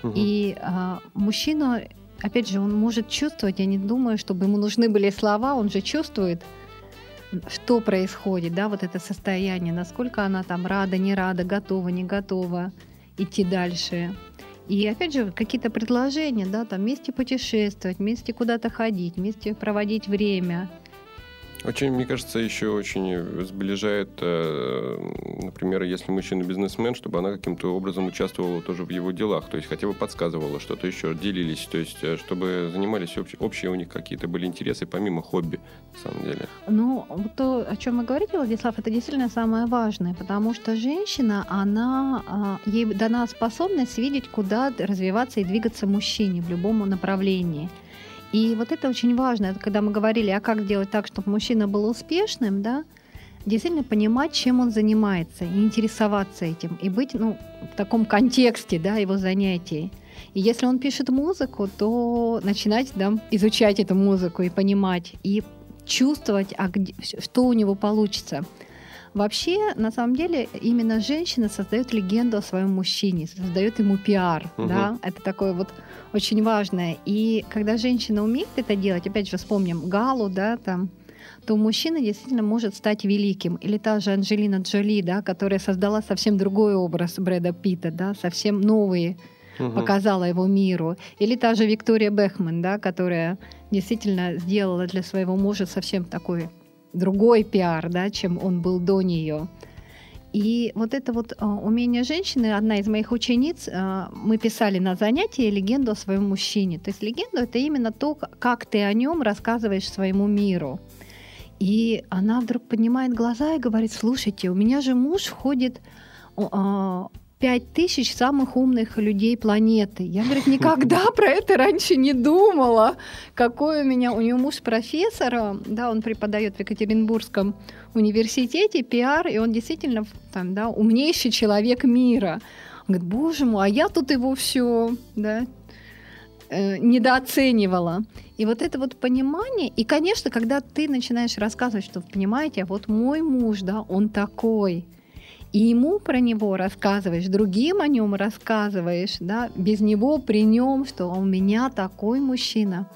Угу. И а, мужчина, опять же, он может чувствовать, я не думаю, чтобы ему нужны были слова, он же чувствует, что происходит, да, вот это состояние, насколько она там рада, не рада, готова, не готова идти дальше. И опять же, какие-то предложения, да, там вместе путешествовать, вместе куда-то ходить, вместе проводить время – очень, мне кажется, еще очень сближает, э, например, если мужчина бизнесмен, чтобы она каким-то образом участвовала тоже в его делах, то есть хотя бы подсказывала что-то еще, делились, то есть э, чтобы занимались общие, общие у них какие-то были интересы помимо хобби, на самом деле. Ну, то, о чем вы говорите, Владислав, это действительно самое важное, потому что женщина, она, а, ей дана способность видеть, куда развиваться и двигаться мужчине в любом направлении – и вот это очень важно, это когда мы говорили, а как сделать так, чтобы мужчина был успешным, да, действительно понимать, чем он занимается, и интересоваться этим, и быть ну, в таком контексте да, его занятий. И если он пишет музыку, то начинать да, изучать эту музыку и понимать, и чувствовать, а где, что у него получится. Вообще, на самом деле, именно женщина создает легенду о своем мужчине, создает ему пиар. Угу. Да? Это такое вот очень важное. И когда женщина умеет это делать, опять же, вспомним Галу, да, там, то мужчина действительно может стать великим. Или та же Анджелина Джоли, да, которая создала совсем другой образ Брэда Питта, да, совсем новые угу. показала его миру. Или та же Виктория Бехман, да, которая действительно сделала для своего мужа совсем такой другой пиар, да, чем он был до нее. И вот это вот э, умение женщины, одна из моих учениц, э, мы писали на занятии легенду о своем мужчине. То есть легенду это именно то, как ты о нем рассказываешь своему миру. И она вдруг поднимает глаза и говорит, слушайте, у меня же муж входит а, пять тысяч самых умных людей планеты. Я, говорит, [LAUGHS] никогда про это раньше не думала. Какой у меня... У нее муж профессор, да, он преподает в Екатеринбургском университете пиар, и он действительно там, да, умнейший человек мира. Он говорит, боже мой, а я тут его все, да, э, недооценивала. И вот это вот понимание, и, конечно, когда ты начинаешь рассказывать, что, понимаете, а вот мой муж, да, он такой, и ему про него рассказываешь, другим о нем рассказываешь, да, без него при нем, что у меня такой мужчина,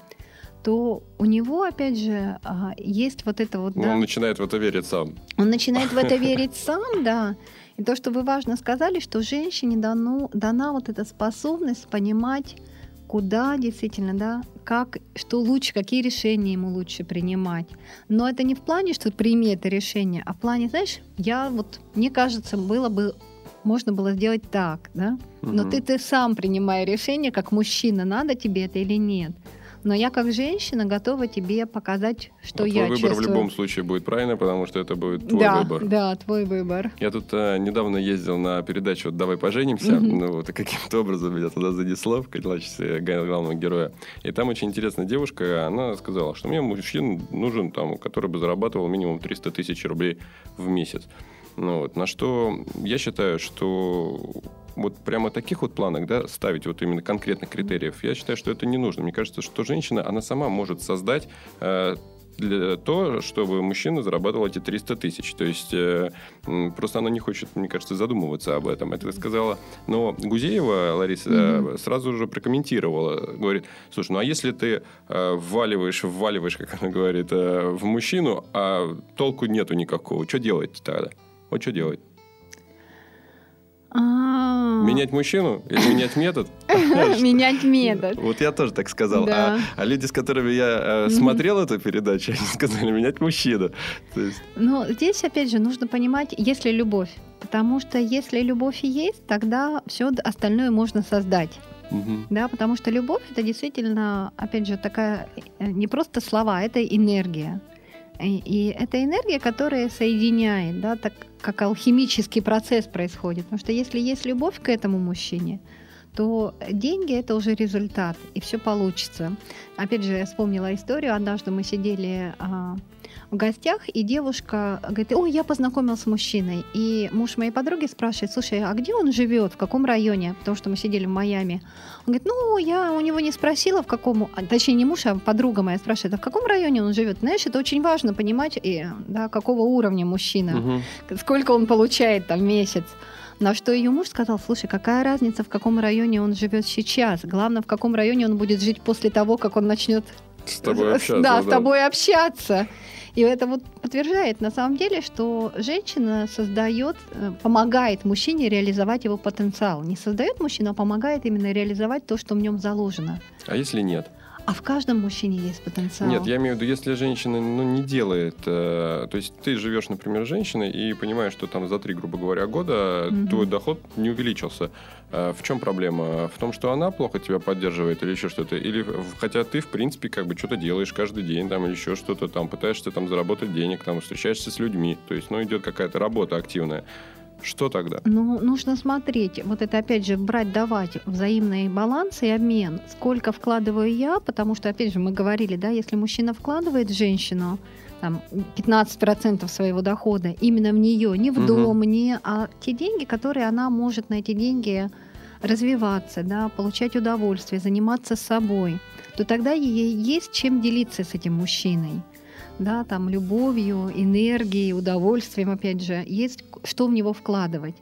то у него, опять же, а, есть вот это вот... Ну, да, он начинает в это верить сам. Он начинает в это верить сам, да. И то, что вы важно сказали, что женщине дано, дана вот эта способность понимать, куда действительно, да, как, что лучше, какие решения ему лучше принимать. Но это не в плане, что прими это решение, а в плане, знаешь, я вот, мне кажется, было бы можно было сделать так, да? Но угу. ты, ты сам принимай решение, как мужчина, надо тебе это или нет. Но я как женщина готова тебе показать, что Но я твой выбор чувствую. в любом случае будет правильно, потому что это будет твой да, выбор. Да, твой выбор. Я тут э, недавно ездил на передачу вот «Давай поженимся». Mm-hmm. Ну, вот, и каким-то образом меня туда занесло в качестве главного героя. И там очень интересная девушка, она сказала, что мне мужчина нужен, там, который бы зарабатывал минимум 300 тысяч рублей в месяц. Ну, вот, на что я считаю, что вот прямо таких вот планах, да, ставить вот именно конкретных критериев, я считаю, что это не нужно. Мне кажется, что женщина, она сама может создать э, для то, чтобы мужчина зарабатывал эти 300 тысяч. То есть э, просто она не хочет, мне кажется, задумываться об этом. Это сказала. Но Гузеева Лариса mm-hmm. сразу же прокомментировала. Говорит, слушай, ну а если ты э, вваливаешь, вваливаешь, как она говорит, э, в мужчину, а толку нету никакого, что делать тогда? Вот что делать? А. Менять мужчину или менять метод? [LAUGHS] Менять метод. Вот я тоже так сказал. А, а люди, с которыми я э, смотрел эту передачу, [LAUGHS] они сказали менять мужчину. Ну, здесь, опять же, нужно понимать, если любовь. Потому что если любовь есть, тогда все остальное можно создать. Да, потому что любовь это действительно, опять же, такая э, не просто слова, это энергия. И, это энергия, которая соединяет, да, так как алхимический процесс происходит. Потому что если есть любовь к этому мужчине, то деньги это уже результат, и все получится. Опять же, я вспомнила историю. Однажды мы сидели а, в гостях, и девушка говорит, ой, я познакомилась с мужчиной. И муж моей подруги спрашивает, слушай, а где он живет, в каком районе? Потому что мы сидели в Майами. Он говорит, ну, я у него не спросила, в каком, а, точнее, не муж, а подруга моя спрашивает, а в каком районе он живет? Знаешь, это очень важно понимать, и, да, какого уровня мужчина, угу. сколько он получает там месяц. На что ее муж сказал, слушай, какая разница, в каком районе он живет сейчас? Главное, в каком районе он будет жить после того, как он начнет с тобой общаться. Да, да, с тобой общаться. И это вот подтверждает на самом деле, что женщина создает, э, помогает мужчине реализовать его потенциал. Не создает мужчину, а помогает именно реализовать то, что в нем заложено. А если нет? А в каждом мужчине есть потенциал. Нет, я имею в виду, если женщина ну, не делает, э, то есть ты живешь, например, женщиной и понимаешь, что там за три, грубо говоря, года угу. твой доход не увеличился. Э, в чем проблема? В том, что она плохо тебя поддерживает или еще что-то? Или хотя ты, в принципе, как бы что-то делаешь каждый день там или еще что-то там, пытаешься там заработать денег, там встречаешься с людьми, то есть, ну, идет какая-то работа активная. Что тогда? Ну, нужно смотреть. Вот это, опять же, брать, давать взаимный баланс и обмен. Сколько вкладываю я, потому что, опять же, мы говорили, да, если мужчина вкладывает в женщину, там, 15% своего дохода именно в нее, не в угу. дом, не, а те деньги, которые она может на эти деньги развиваться, да, получать удовольствие, заниматься собой, то тогда ей есть чем делиться с этим мужчиной да, там любовью, энергией, удовольствием, опять же, есть что в него вкладывать.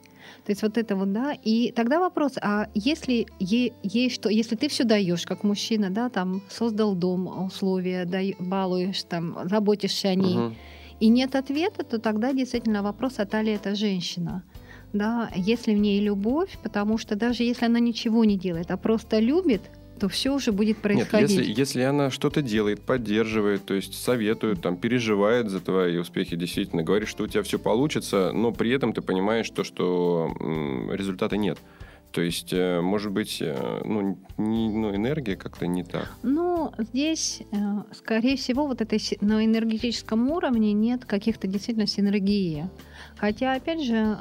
То есть вот это вот, да, и тогда вопрос, а если есть что, если ты все даешь, как мужчина, да, там создал дом, условия, дай, балуешь, там, заботишься о ней, угу. и нет ответа, то тогда действительно вопрос, а та ли это женщина да, если в ней любовь, потому что даже если она ничего не делает, а просто любит, то все уже будет происходить. Нет, если, если она что-то делает, поддерживает, то есть советует, там, переживает за твои успехи, действительно, говорит, что у тебя все получится, но при этом ты понимаешь то, что результата нет. То есть, э, может быть, э, ну, не, ну, энергия как-то не так. Ну, здесь, э, скорее всего, вот этой на энергетическом уровне нет каких-то действительно синергии. Хотя, опять же,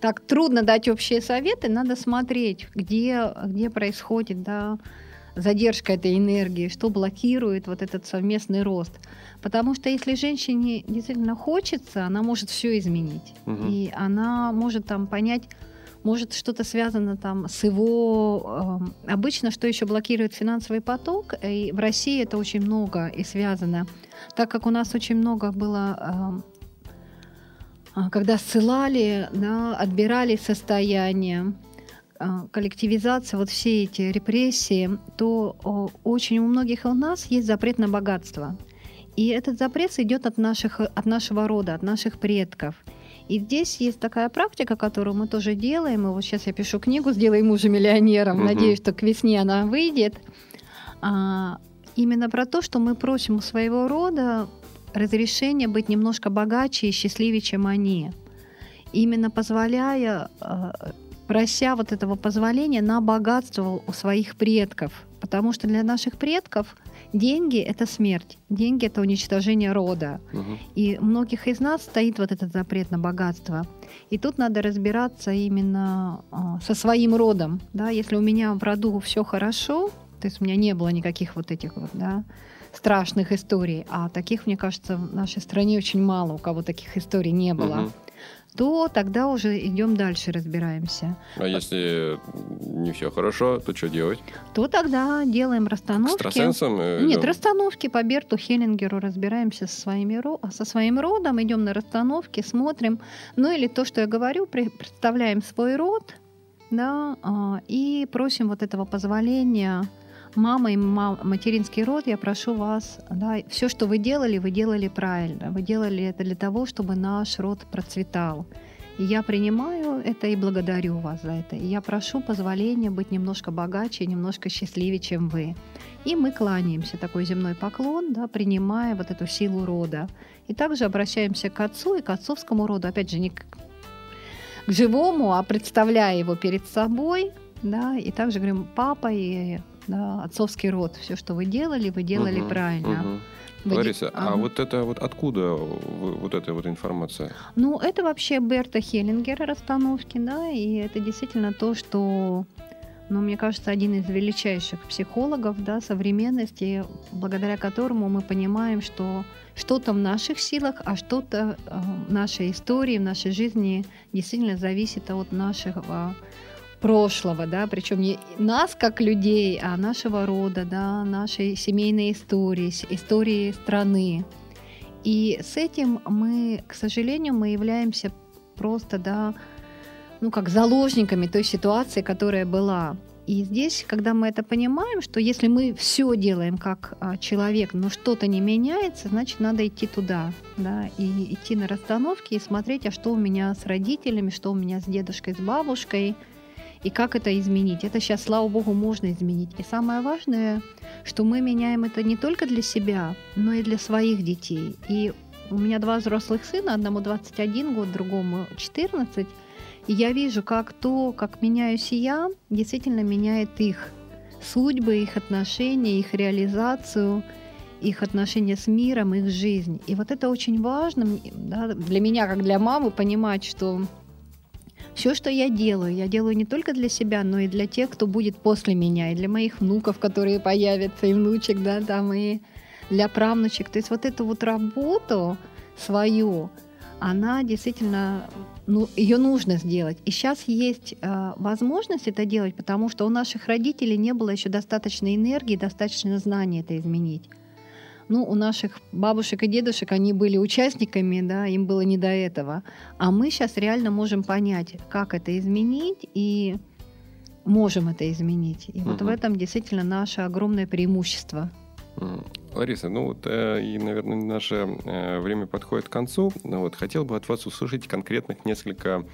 так трудно дать общие советы, надо смотреть, где, где происходит да, задержка этой энергии, что блокирует вот этот совместный рост. Потому что если женщине действительно хочется, она может все изменить. Угу. И она может там понять, может что-то связано там с его... Э, обычно что еще блокирует финансовый поток, и в России это очень много и связано. Так как у нас очень много было э, а, когда ссылали, да, отбирали состояние, а, коллективизация, вот все эти репрессии, то очень у многих у нас есть запрет на богатство. И этот запрет идет от, наших, от нашего рода, от наших предков. И здесь есть такая практика, которую мы тоже делаем. И вот сейчас я пишу книгу «Сделай мужа миллионером». Угу. Надеюсь, что к весне она выйдет. А, именно про то, что мы просим у своего рода разрешение быть немножко богаче и счастливее, чем они. Именно позволяя, э, прося вот этого позволения на богатство у своих предков. Потому что для наших предков деньги — это смерть, деньги — это уничтожение рода. Угу. И многих из нас стоит вот этот запрет на богатство. И тут надо разбираться именно э, со своим родом. Да? Если у меня в роду все хорошо, то есть у меня не было никаких вот этих вот, да, страшных историй, а таких, мне кажется, в нашей стране очень мало, у кого таких историй не было. Угу то тогда уже идем дальше, разбираемся. А если не все хорошо, то что делать? То тогда делаем расстановки. К экстрасенсам? Э, Нет, расстановки по Берту Хеллингеру разбираемся со, своими, со своим родом, идем на расстановки, смотрим. Ну или то, что я говорю, представляем свой род, да, а, и просим вот этого позволения мама и мам, материнский род, я прошу вас, да, все, что вы делали, вы делали правильно. Вы делали это для того, чтобы наш род процветал. И я принимаю это и благодарю вас за это. И я прошу позволения быть немножко богаче, немножко счастливее, чем вы. И мы кланяемся, такой земной поклон, да, принимая вот эту силу рода. И также обращаемся к отцу и к отцовскому роду. Опять же, не к, к живому, а представляя его перед собой, да, и также говорим, папа и да, отцовский род, все, что вы делали, вы делали угу, правильно. Угу. Вы- Лариса, а Ага. вот это вот откуда вот эта вот информация? Ну, это вообще Берта Хеллингера расстановки, да, и это действительно то, что, ну, мне кажется, один из величайших психологов, да, современности, благодаря которому мы понимаем, что что-то в наших силах, а что-то э, в нашей истории, в нашей жизни действительно зависит от нашего прошлого, да, причем не нас как людей, а нашего рода, да, нашей семейной истории, истории страны. И с этим мы, к сожалению, мы являемся просто, да, ну, как заложниками той ситуации, которая была. И здесь, когда мы это понимаем, что если мы все делаем как а, человек, но что-то не меняется, значит, надо идти туда, да, и идти на расстановки и смотреть, а что у меня с родителями, что у меня с дедушкой, с бабушкой, и как это изменить. Это сейчас, слава богу, можно изменить. И самое важное, что мы меняем это не только для себя, но и для своих детей. И у меня два взрослых сына, одному 21 год, другому 14. И я вижу, как то, как меняюсь я, действительно меняет их судьбы, их отношения, их реализацию, их отношения с миром, их жизнь. И вот это очень важно да, для меня, как для мамы, понимать, что все, что я делаю, я делаю не только для себя, но и для тех, кто будет после меня, и для моих внуков, которые появятся, и внучек, да, там, и для правнучек. То есть вот эту вот работу свою, она действительно, ну, ее нужно сделать. И сейчас есть э, возможность это делать, потому что у наших родителей не было еще достаточно энергии, достаточно знаний это изменить. Ну, у наших бабушек и дедушек они были участниками, да, им было не до этого. А мы сейчас реально можем понять, как это изменить, и можем это изменить. И вот в этом действительно наше огромное преимущество. Лариса, ну вот э, и, наверное, наше э, время подходит к концу. Но вот хотел бы от вас услышать конкретных несколько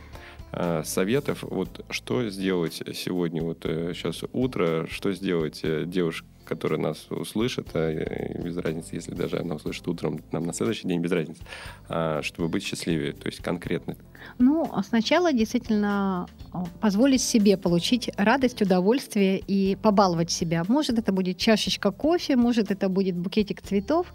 советов. Вот что сделать сегодня, вот э, сейчас утро, что сделать э, девушке, которая нас услышит, а, э, без разницы, если даже она услышит утром, нам на следующий день без разницы, а, чтобы быть счастливее, то есть конкретно. Ну, а сначала действительно позволить себе получить радость, удовольствие и побаловать себя. Может, это будет чашечка кофе, может, это будет букетик цветов.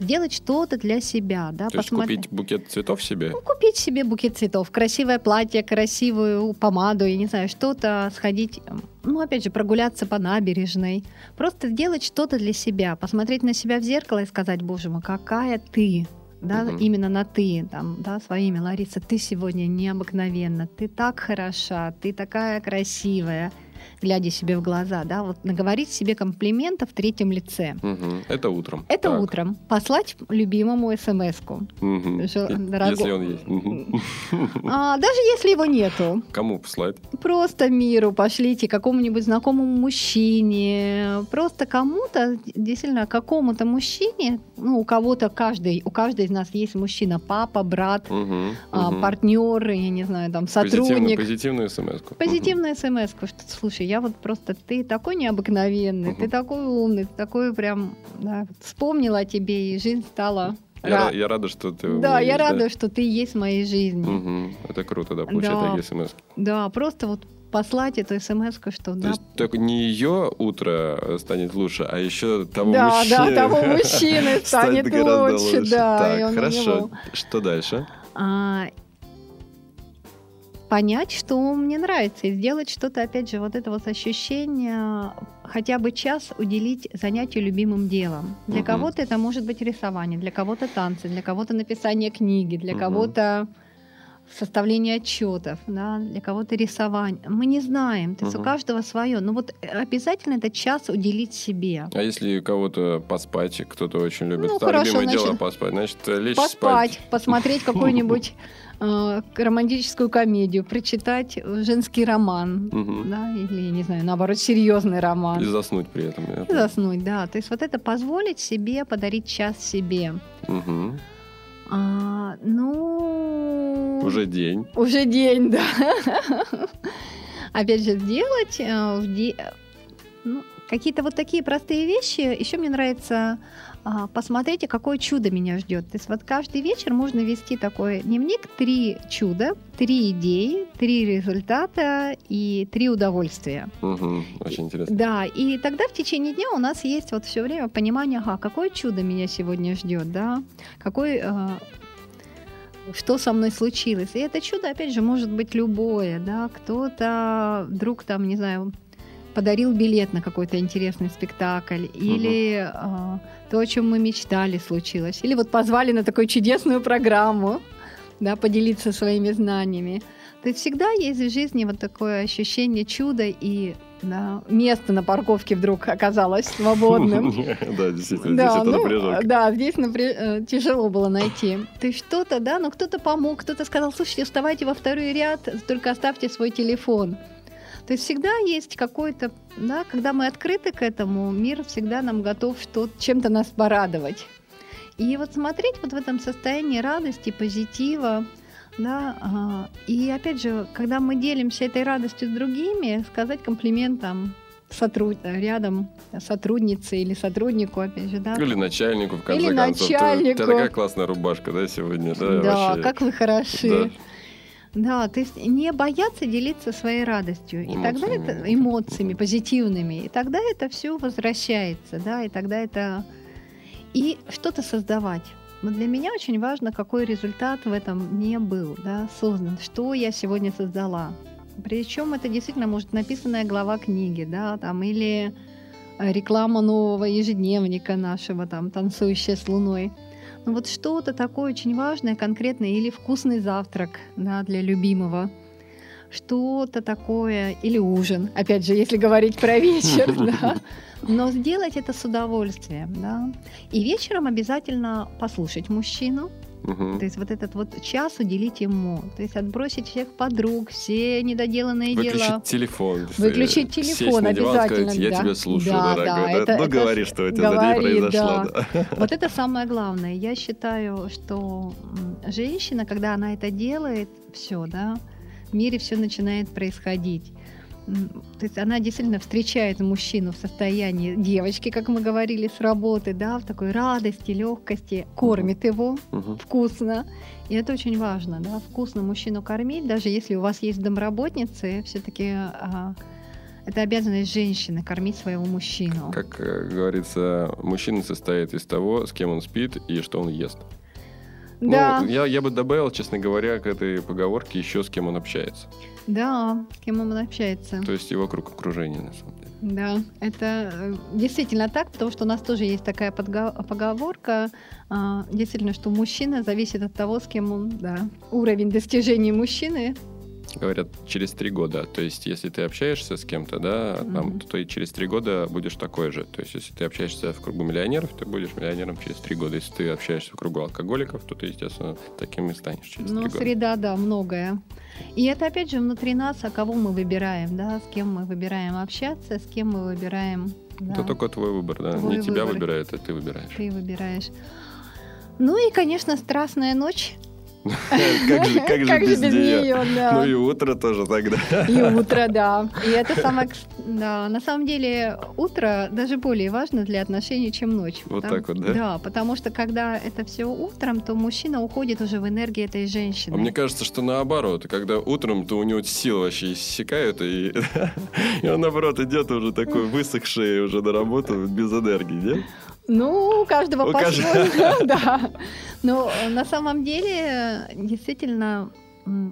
Сделать что-то для себя, да, То есть посмотреть- купить букет цветов себе? Ну, купить себе букет цветов, красивое платье, красивую помаду, я не знаю, что-то сходить, ну, опять же, прогуляться по набережной. Просто сделать что-то для себя, посмотреть на себя в зеркало и сказать, боже мой, какая ты, да, Мгм. именно на ты, там, да, своими, Лариса, ты сегодня необыкновенна, ты так хороша, ты такая красивая, глядя себе в глаза, да, вот наговорить себе комплиментов в третьем лице. Мгм. Это утром. Это Так. утром. Послать любимому смс-ку. [LAUGHS] Дорого- Если он есть. Мгм. [LAUGHS] А, даже если его нету, Кому послать? просто миру пошлите какому-нибудь знакомому мужчине, просто кому-то, действительно, какому-то мужчине, ну, у кого-то каждый, у каждой из нас есть мужчина, папа, брат, Мгм. а, партнер, я не знаю, там, Позитивную, сотрудник. позитивную смс-ку. Позитивная смс что слушай, я вот просто, ты такой необыкновенный, ты Мгм. такой умный, ты такой прям, да, вспомнила о тебе, и жизнь стала... Я, ра- я рада, что ты... Да, меня я рада, что ты есть в моей жизни. Мгм. Это круто, да, получать Да. такие смс. Да, просто вот послать эту смс что То да, есть только не ее утро станет лучше, а еще того да, мужчины. да, того [LAUGHS] мужчины станет гораздо лучше, да. Так, хорошо. Что дальше? А, понять, что мне нравится, и сделать что-то, опять же, вот это вот ощущение, хотя бы час уделить занятию любимым делом. Для Мгм. кого-то это может быть рисование, для кого-то танцы, для кого-то написание книги, для Мгм. кого-то составление отчетов, да, для кого-то рисование. Мы не знаем, то есть у Мгм. каждого свое. Но вот обязательно этот час уделить себе. А если кого-то поспать, кто-то очень любит, Ну, хорошо, любимое дело значит, поспать, значит, лечь Поспать, спать. посмотреть [LAUGHS] какую-нибудь э, романтическую комедию, прочитать женский роман, Мгм. да, или, не знаю, наоборот, серьезный роман. И заснуть при этом. И заснуть, да. То есть вот это позволить себе подарить час себе. Мгм. А, ну... Уже день. Уже день, да. Опять же, сделать э, в де- ну, Какие-то вот такие простые вещи. Еще мне нравится посмотрите, какое чудо меня ждет. То есть вот каждый вечер можно вести такой дневник три чуда, три идеи, три результата и три удовольствия. Угу, очень интересно. Да, и тогда в течение дня у нас есть вот все время понимание, ага, какое чудо меня сегодня ждет, да, какой а, что со мной случилось. И это чудо, опять же, может быть любое, да, кто-то вдруг там, не знаю, подарил билет на какой-то интересный спектакль, или угу. то, о чем мы мечтали, случилось, или вот позвали на такую чудесную программу, да, поделиться своими знаниями. То есть всегда есть в жизни вот такое ощущение чуда и да, место на парковке вдруг оказалось свободным. [LAUGHS] Да, действительно, здесь это напряженка. Ну, да, здесь э, тяжело было найти. То есть что-то, да, но кто-то помог, кто-то сказал, слушайте, вставайте во второй ряд, только оставьте свой телефон. То есть всегда есть какой-то, да, когда мы открыты к этому, мир всегда нам готов что чем-то нас порадовать. И вот смотреть вот в этом состоянии радости, позитива, да, ага. и опять же, когда мы делимся этой радостью с другими, сказать комплимент там сотруд... рядом сотруднице или сотруднику, опять же, да. Или начальнику, в конце или концов. Начальнику. Ты, такая классная рубашка, да, сегодня? Да, да вообще. как вы хороши. Да. Да, то есть не бояться делиться своей радостью. Эмоциями. И тогда это эмоциями позитивными. И тогда это все возвращается, да, и тогда это и что-то создавать. Но для меня очень важно, какой результат в этом не был, да, создан, что я сегодня создала. Причем это действительно может написанная глава книги, да, там или реклама нового ежедневника нашего, там, танцующая с луной. Ну вот что-то такое очень важное, конкретное, или вкусный завтрак да, для любимого, что-то такое, или ужин, опять же, если говорить про вечер, [LAUGHS] да, но сделать это с удовольствием, да. И вечером обязательно послушать мужчину, Угу. То есть вот этот вот час уделить ему. То есть отбросить всех подруг, все недоделанные Выключить дела. Выключить телефон. Выключить телефон обязательно. Сказать, я да. тебя слушаю, да, дорогой. Да, да? это, ну, это говори, что у тебя говори, за день произошло. Да. Да. [LAUGHS] Вот это самое главное. Я считаю, что женщина, когда она это делает, все, да, в мире все начинает происходить. То есть она действительно встречает мужчину в состоянии девочки, как мы говорили, с работы, да, в такой радости, легкости, кормит его uh-huh. вкусно. И это очень важно, да, вкусно мужчину кормить, даже если у вас есть домработницы, все-таки а, это обязанность женщины кормить своего мужчину. Как э, говорится, мужчина состоит из того, с кем он спит и что он ест. Ну, да. Ну, я, я бы добавил, честно говоря, к этой поговорке еще с кем он общается. Да, с кем он общается. То есть его круг окружения, на самом деле. Да, это э, действительно так, потому что у нас тоже есть такая поговорка, а, действительно, что мужчина зависит от того, с кем он, да, уровень достижений мужчины говорят, через три года. То есть, если ты общаешься с кем-то, да, mm-hmm. там, то ты через три года будешь такой же. То есть, если ты общаешься в кругу миллионеров, ты будешь миллионером через три года. Если ты общаешься в кругу алкоголиков, то ты, естественно, таким и станешь через ну, три года. Ну, среда, да, многое. И это, опять же, внутри нас, а кого мы выбираем, да, с кем мы выбираем общаться, с кем мы выбираем... Да. Это только твой выбор, да. Твой Не выбор. тебя выбирают, а ты выбираешь. Ты выбираешь. Ну и, конечно, страстная ночь. [LAUGHS] Как же, как же без нее? Ну и утро тоже тогда. И утро, да. И это самое, да, на самом деле утро даже более важно для отношений, чем ночь. Вот так вот, да? Да, потому что когда это все утром, то мужчина уходит уже в энергии этой женщины. А мне кажется, что наоборот, когда утром, то у него силы вообще иссякают, и, [LAUGHS] и он наоборот идет уже такой высохший уже на работу без энергии, нет? Ну, у каждого по-своему, [LAUGHS] да. [LAUGHS] Но на самом деле действительно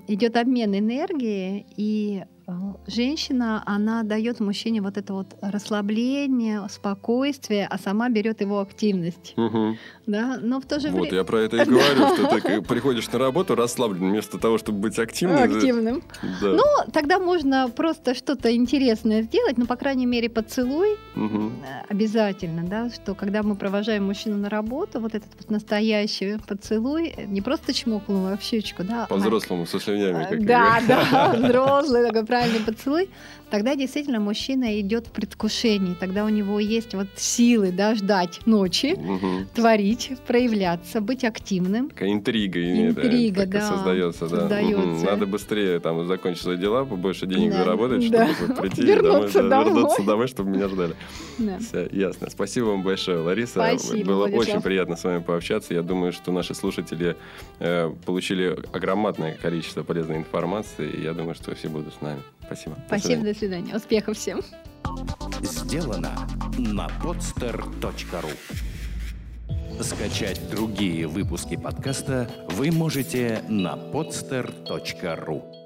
идет обмен энергии, и э, женщина, она дает мужчине вот это вот расслабление, спокойствие, а сама берет его активность. Угу. Да, но в то же время... Вот, я про это и [LAUGHS] говорю, что ты приходишь на работу расслаблен, вместо того, чтобы быть активным. Активным. Да. Ну, тогда можно просто что-то интересное сделать, ну, по крайней мере, поцелуй угу. обязательно, да, что когда мы провожаем мужчину на работу, вот этот вот настоящий поцелуй, не просто чмокнул а в щечку, да. По-взрослому, со слюнями. Как да, да, [LAUGHS] взрослый такой правильный поцелуй, тогда действительно мужчина идет в предвкушении, тогда у него есть вот силы да, ждать ночи, Мгм. творить, проявляться, быть активным. Такая интрига, Интрига, такая да, создается, да. создается. Надо быстрее там закончить свои дела, побольше денег Да, заработать, да. чтобы прийти Вернуться домой, да, домой. вернуться домой, чтобы меня ждали. Да. Все, ясно. Спасибо вам большое, Лариса. Спасибо, Было Владислав. очень приятно с вами пообщаться. Я думаю, что наши слушатели э, получили огромное количество полезной информации. И я думаю, что все будут с нами. Спасибо. До Спасибо, свидания. до свидания. Успехов всем. Сделано на podster.ru Скачать другие выпуски подкаста вы можете на podster.ru